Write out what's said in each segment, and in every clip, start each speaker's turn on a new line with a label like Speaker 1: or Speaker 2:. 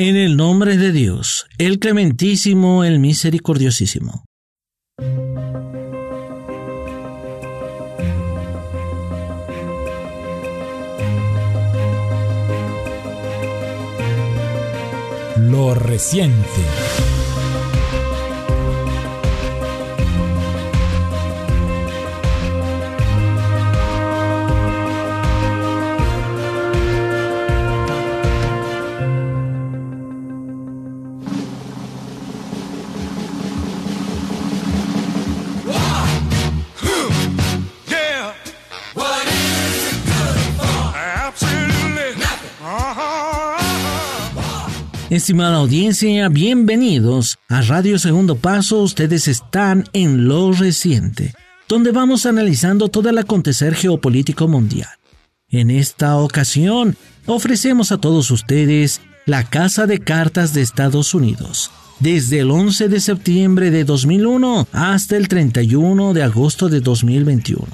Speaker 1: En el nombre de Dios, el clementísimo, el misericordiosísimo.
Speaker 2: Lo reciente.
Speaker 1: Estimada audiencia, bienvenidos a Radio Segundo Paso. Ustedes están en lo reciente, donde vamos analizando todo el acontecer geopolítico mundial. En esta ocasión, ofrecemos a todos ustedes la Casa de Cartas de Estados Unidos, desde el 11 de septiembre de 2001 hasta el 31 de agosto de 2021.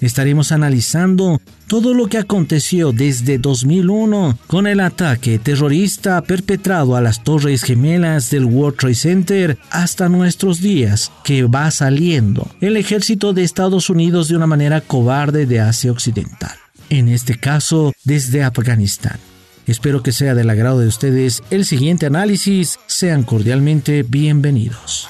Speaker 1: Estaremos analizando todo lo que aconteció desde 2001 con el ataque terrorista perpetrado a las Torres Gemelas del World Trade Center hasta nuestros días, que va saliendo el ejército de Estados Unidos de una manera cobarde de Asia Occidental, en este caso desde Afganistán. Espero que sea del agrado de ustedes el siguiente análisis. Sean cordialmente bienvenidos.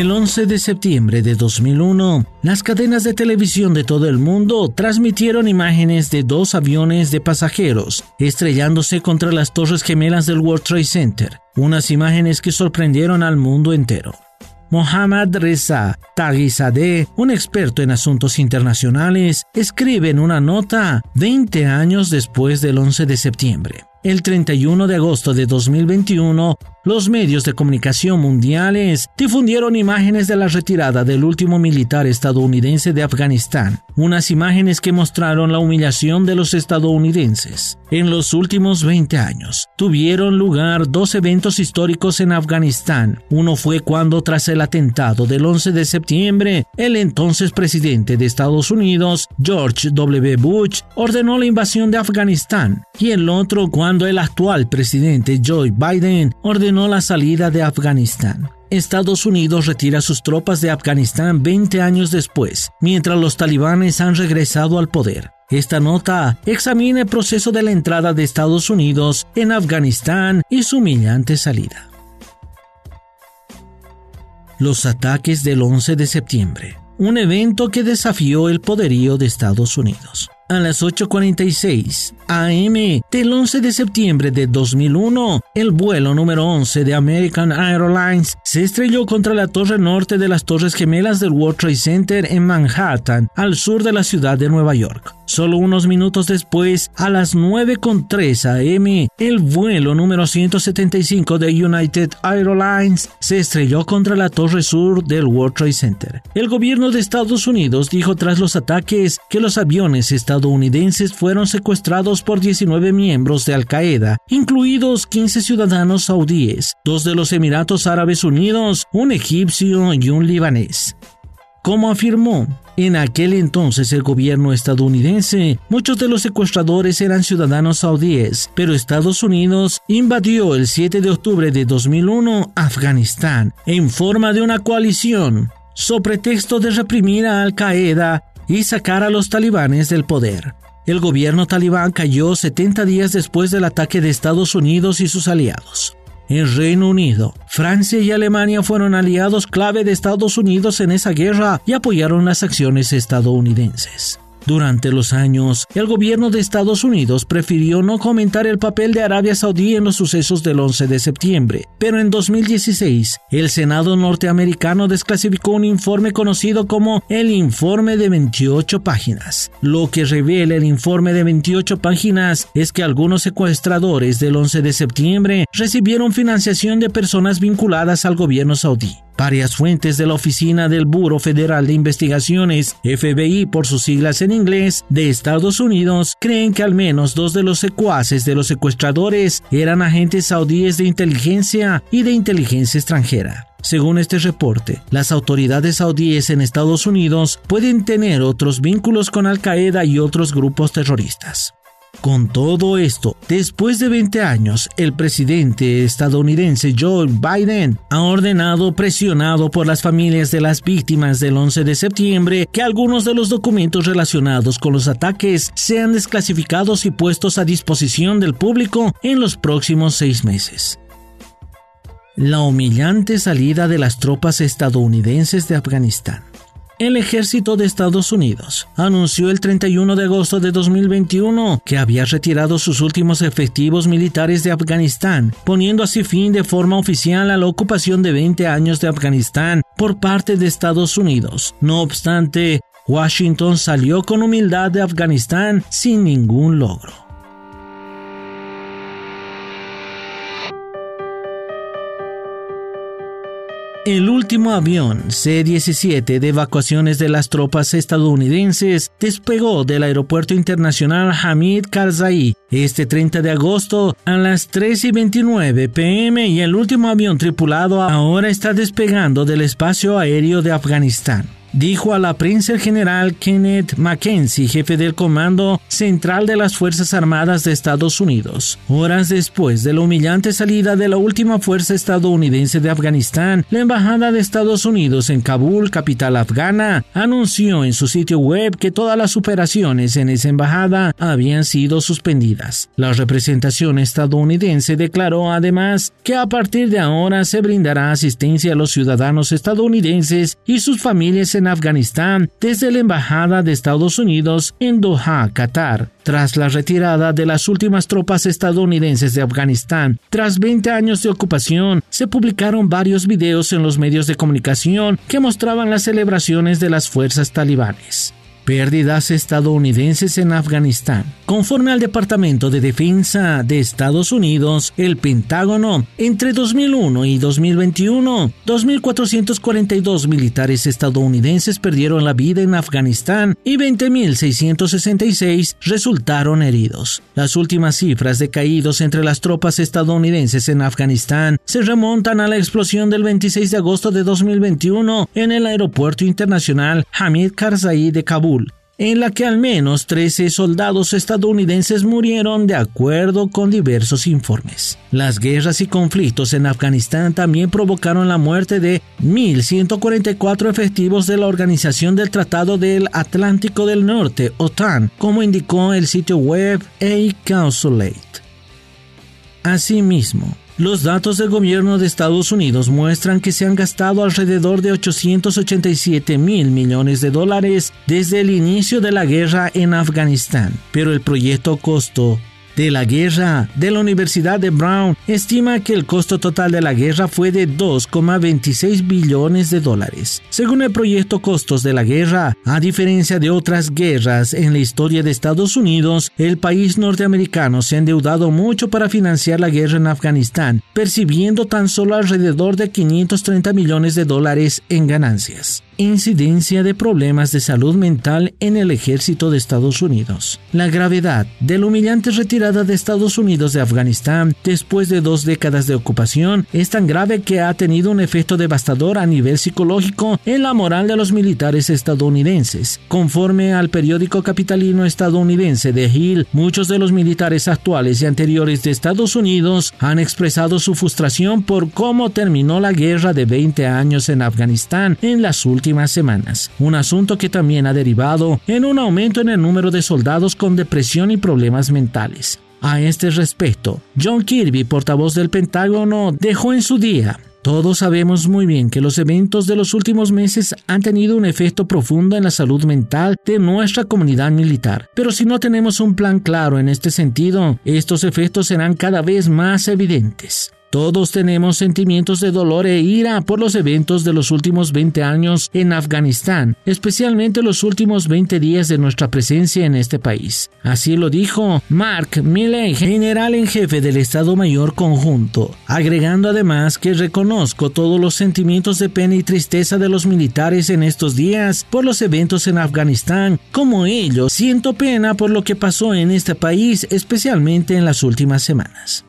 Speaker 1: El 11 de septiembre de 2001, las cadenas de televisión de todo el mundo transmitieron imágenes de dos aviones de pasajeros estrellándose contra las torres gemelas del World Trade Center, unas imágenes que sorprendieron al mundo entero. Mohammad Reza Taghizadeh, un experto en asuntos internacionales, escribe en una nota 20 años después del 11 de septiembre. El 31 de agosto de 2021, los medios de comunicación mundiales difundieron imágenes de la retirada del último militar estadounidense de Afganistán, unas imágenes que mostraron la humillación de los estadounidenses. En los últimos 20 años, tuvieron lugar dos eventos históricos en Afganistán. Uno fue cuando, tras el atentado del 11 de septiembre, el entonces presidente de Estados Unidos, George W. Bush, ordenó la invasión de Afganistán, y el otro cuando el actual presidente Joe Biden ordenó la salida de Afganistán. Estados Unidos retira sus tropas de Afganistán 20 años después, mientras los talibanes han regresado al poder. Esta nota examina el proceso de la entrada de Estados Unidos en Afganistán y su humillante salida. Los ataques del 11 de septiembre, un evento que desafió el poderío de Estados Unidos a las 8.46 AM del 11 de septiembre de 2001, el vuelo número 11 de American Airlines se estrelló contra la torre norte de las Torres Gemelas del World Trade Center en Manhattan, al sur de la ciudad de Nueva York. Solo unos minutos después, a las 9.3 am, el vuelo número 175 de United Airlines se estrelló contra la torre sur del World Trade Center. El gobierno de Estados Unidos dijo tras los ataques que los aviones estadounidenses fueron secuestrados por 19 miembros de Al Qaeda, incluidos 15 ciudadanos saudíes, dos de los Emiratos Árabes Unidos, un egipcio y un libanés. Como afirmó, en aquel entonces el gobierno estadounidense, muchos de los secuestradores eran ciudadanos saudíes, pero Estados Unidos invadió el 7 de octubre de 2001 Afganistán en forma de una coalición, so pretexto de reprimir a Al Qaeda y sacar a los talibanes del poder. El gobierno talibán cayó 70 días después del ataque de Estados Unidos y sus aliados. El Reino Unido, Francia y Alemania fueron aliados clave de Estados Unidos en esa guerra y apoyaron las acciones estadounidenses. Durante los años, el gobierno de Estados Unidos prefirió no comentar el papel de Arabia Saudí en los sucesos del 11 de septiembre, pero en 2016, el Senado norteamericano desclasificó un informe conocido como el Informe de 28 páginas. Lo que revela el informe de 28 páginas es que algunos secuestradores del 11 de septiembre recibieron financiación de personas vinculadas al gobierno saudí Varias fuentes de la oficina del Buro Federal de Investigaciones, FBI por sus siglas en inglés, de Estados Unidos, creen que al menos dos de los secuaces de los secuestradores eran agentes saudíes de inteligencia y de inteligencia extranjera. Según este reporte, las autoridades saudíes en Estados Unidos pueden tener otros vínculos con Al Qaeda y otros grupos terroristas. Con todo esto, después de 20 años, el presidente estadounidense Joe Biden ha ordenado, presionado por las familias de las víctimas del 11 de septiembre, que algunos de los documentos relacionados con los ataques sean desclasificados y puestos a disposición del público en los próximos seis meses. La humillante salida de las tropas estadounidenses de Afganistán. El ejército de Estados Unidos anunció el 31 de agosto de 2021 que había retirado sus últimos efectivos militares de Afganistán, poniendo así fin de forma oficial a la ocupación de 20 años de Afganistán por parte de Estados Unidos. No obstante, Washington salió con humildad de Afganistán sin ningún logro. Último avión C-17 de evacuaciones de las tropas estadounidenses despegó del Aeropuerto Internacional Hamid Karzai este 30 de agosto a las 3 y 29 pm y el último avión tripulado ahora está despegando del espacio aéreo de Afganistán dijo a la prensa el general Kenneth Mackenzie, jefe del Comando Central de las Fuerzas Armadas de Estados Unidos. Horas después de la humillante salida de la última fuerza estadounidense de Afganistán, la Embajada de Estados Unidos en Kabul, capital afgana, anunció en su sitio web que todas las operaciones en esa embajada habían sido suspendidas. La representación estadounidense declaró además que a partir de ahora se brindará asistencia a los ciudadanos estadounidenses y sus familias en Afganistán desde la Embajada de Estados Unidos en Doha, Qatar. Tras la retirada de las últimas tropas estadounidenses de Afganistán, tras 20 años de ocupación, se publicaron varios videos en los medios de comunicación que mostraban las celebraciones de las fuerzas talibanes. Pérdidas estadounidenses en Afganistán. Conforme al Departamento de Defensa de Estados Unidos, el Pentágono, entre 2001 y 2021, 2.442 militares estadounidenses perdieron la vida en Afganistán y 20.666 resultaron heridos. Las últimas cifras de caídos entre las tropas estadounidenses en Afganistán se remontan a la explosión del 26 de agosto de 2021 en el Aeropuerto Internacional Hamid Karzai de Kabul en la que al menos 13 soldados estadounidenses murieron de acuerdo con diversos informes. Las guerras y conflictos en Afganistán también provocaron la muerte de 1.144 efectivos de la Organización del Tratado del Atlántico del Norte, OTAN, como indicó el sitio web A-Consulate. Asimismo, los datos del gobierno de Estados Unidos muestran que se han gastado alrededor de 887 mil millones de dólares desde el inicio de la guerra en Afganistán, pero el proyecto costó de la guerra de la Universidad de Brown estima que el costo total de la guerra fue de 2,26 billones de dólares. Según el proyecto Costos de la Guerra, a diferencia de otras guerras en la historia de Estados Unidos, el país norteamericano se ha endeudado mucho para financiar la guerra en Afganistán, percibiendo tan solo alrededor de 530 millones de dólares en ganancias incidencia de problemas de salud mental en el ejército de Estados Unidos. La gravedad de la humillante retirada de Estados Unidos de Afganistán después de dos décadas de ocupación es tan grave que ha tenido un efecto devastador a nivel psicológico en la moral de los militares estadounidenses. Conforme al periódico capitalino estadounidense The Hill, muchos de los militares actuales y anteriores de Estados Unidos han expresado su frustración por cómo terminó la guerra de 20 años en Afganistán en las últimas semanas, un asunto que también ha derivado en un aumento en el número de soldados con depresión y problemas mentales. A este respecto, John Kirby, portavoz del Pentágono, dejó en su día todos sabemos muy bien que los eventos de los últimos meses han tenido un efecto profundo en la salud mental de nuestra comunidad militar. Pero si no tenemos un plan claro en este sentido, estos efectos serán cada vez más evidentes. Todos tenemos sentimientos de dolor e ira por los eventos de los últimos 20 años en Afganistán, especialmente los últimos 20 días de nuestra presencia en este país. Así lo dijo Mark Milley, general en jefe del Estado Mayor Conjunto, agregando además que reconozco todos los sentimientos de pena y tristeza de los militares en estos días por los eventos en Afganistán. Como ellos, siento pena por lo que pasó en este país, especialmente en las últimas semanas.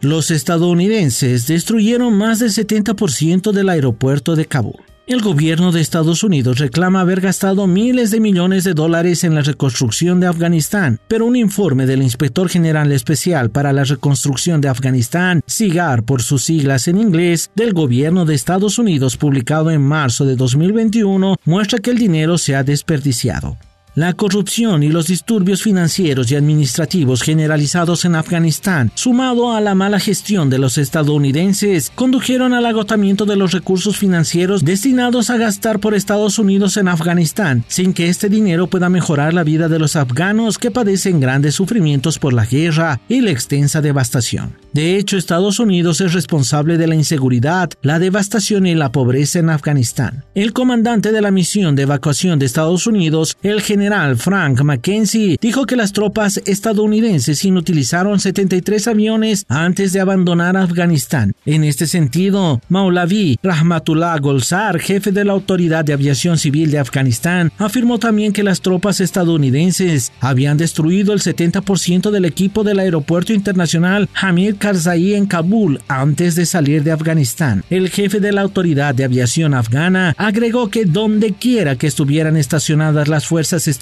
Speaker 1: Los estadounidenses destruyeron más del 70% del aeropuerto de Kabul. El gobierno de Estados Unidos reclama haber gastado miles de millones de dólares en la reconstrucción de Afganistán, pero un informe del Inspector General Especial para la Reconstrucción de Afganistán, SIGAR por sus siglas en inglés, del gobierno de Estados Unidos publicado en marzo de 2021 muestra que el dinero se ha desperdiciado. La corrupción y los disturbios financieros y administrativos generalizados en Afganistán, sumado a la mala gestión de los estadounidenses, condujeron al agotamiento de los recursos financieros destinados a gastar por Estados Unidos en Afganistán, sin que este dinero pueda mejorar la vida de los afganos que padecen grandes sufrimientos por la guerra y la extensa devastación. De hecho, Estados Unidos es responsable de la inseguridad, la devastación y la pobreza en Afganistán. El comandante de la misión de evacuación de Estados Unidos, el general Frank McKenzie, dijo que las tropas estadounidenses inutilizaron 73 aviones antes de abandonar Afganistán. En este sentido, Maulavi Rahmatullah Golzar, jefe de la Autoridad de Aviación Civil de Afganistán, afirmó también que las tropas estadounidenses habían destruido el 70% del equipo del aeropuerto internacional Hamid Karzai en Kabul antes de salir de Afganistán. El jefe de la Autoridad de Aviación afgana agregó que donde quiera que estuvieran estacionadas las fuerzas estadounidenses,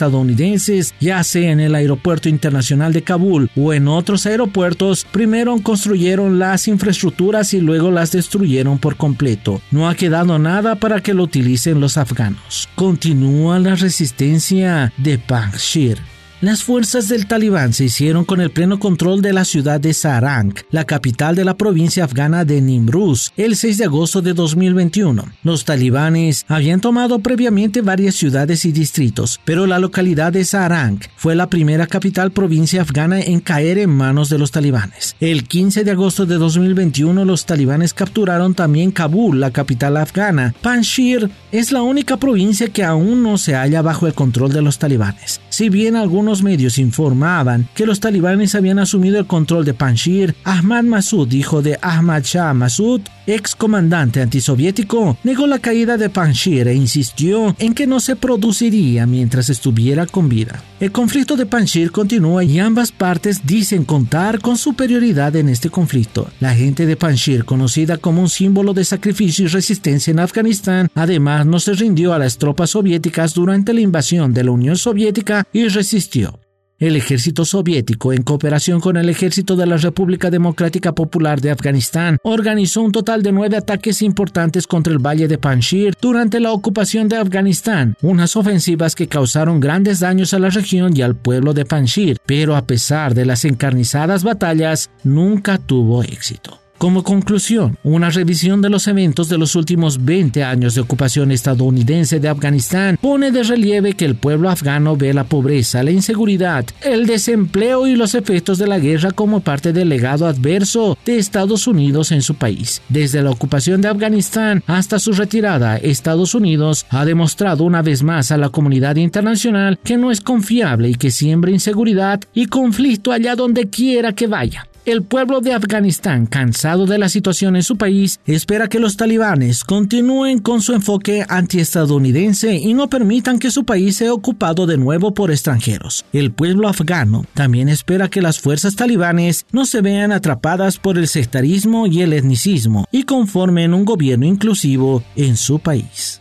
Speaker 1: ya sea en el aeropuerto internacional de Kabul o en otros aeropuertos, primero construyeron las infraestructuras y luego las destruyeron por completo. No ha quedado nada para que lo utilicen los afganos. Continúa la resistencia de Panjshir. Las fuerzas del talibán se hicieron con el pleno control de la ciudad de Sarang, la capital de la provincia afgana de Nimruz, el 6 de agosto de 2021. Los talibanes habían tomado previamente varias ciudades y distritos, pero la localidad de Sarang fue la primera capital provincia afgana en caer en manos de los talibanes. El 15 de agosto de 2021 los talibanes capturaron también Kabul, la capital afgana. Panjshir es la única provincia que aún no se halla bajo el control de los talibanes. Si bien algunos medios informaban que los talibanes habían asumido el control de Panjshir, Ahmad Massoud, hijo de Ahmad Shah Massoud, ex comandante antisoviético, negó la caída de Panjshir e insistió en que no se produciría mientras estuviera con vida. El conflicto de Panjshir continúa y ambas partes dicen contar con superioridad en este conflicto. La gente de Panjshir, conocida como un símbolo de sacrificio y resistencia en Afganistán, además no se rindió a las tropas soviéticas durante la invasión de la Unión Soviética y resistió. El ejército soviético, en cooperación con el ejército de la República Democrática Popular de Afganistán, organizó un total de nueve ataques importantes contra el valle de Panjshir durante la ocupación de Afganistán, unas ofensivas que causaron grandes daños a la región y al pueblo de Panjshir, pero a pesar de las encarnizadas batallas, nunca tuvo éxito. Como conclusión, una revisión de los eventos de los últimos 20 años de ocupación estadounidense de Afganistán pone de relieve que el pueblo afgano ve la pobreza, la inseguridad, el desempleo y los efectos de la guerra como parte del legado adverso de Estados Unidos en su país. Desde la ocupación de Afganistán hasta su retirada, Estados Unidos ha demostrado una vez más a la comunidad internacional que no es confiable y que siembra inseguridad y conflicto allá donde quiera que vaya. El pueblo de Afganistán, cansado de la situación en su país, espera que los talibanes continúen con su enfoque antiestadounidense y no permitan que su país sea ocupado de nuevo por extranjeros. El pueblo afgano también espera que las fuerzas talibanes no se vean atrapadas por el sectarismo y el etnicismo y conformen un gobierno inclusivo en su país.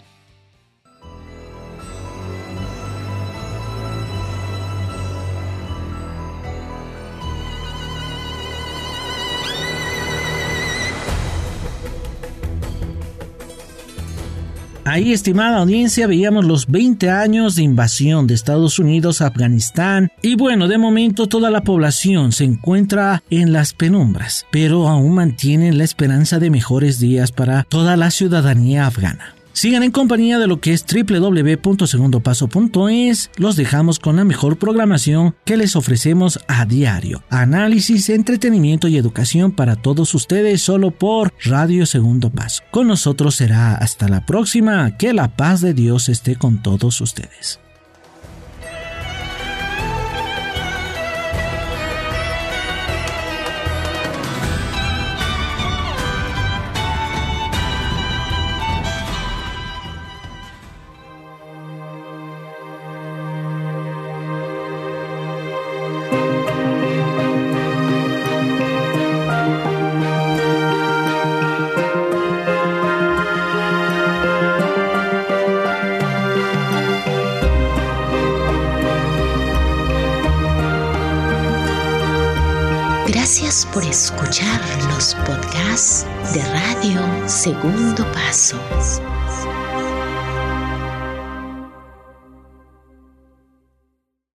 Speaker 1: Ahí, estimada audiencia, veíamos los 20 años de invasión de Estados Unidos a Afganistán y bueno, de momento toda la población se encuentra en las penumbras, pero aún mantienen la esperanza de mejores días para toda la ciudadanía afgana. Sigan en compañía de lo que es www.segundopaso.es. Los dejamos con la mejor programación que les ofrecemos a diario. Análisis, entretenimiento y educación para todos ustedes solo por Radio Segundo Paso. Con nosotros será hasta la próxima. Que la paz de Dios esté con todos ustedes.
Speaker 3: Segundo Paso.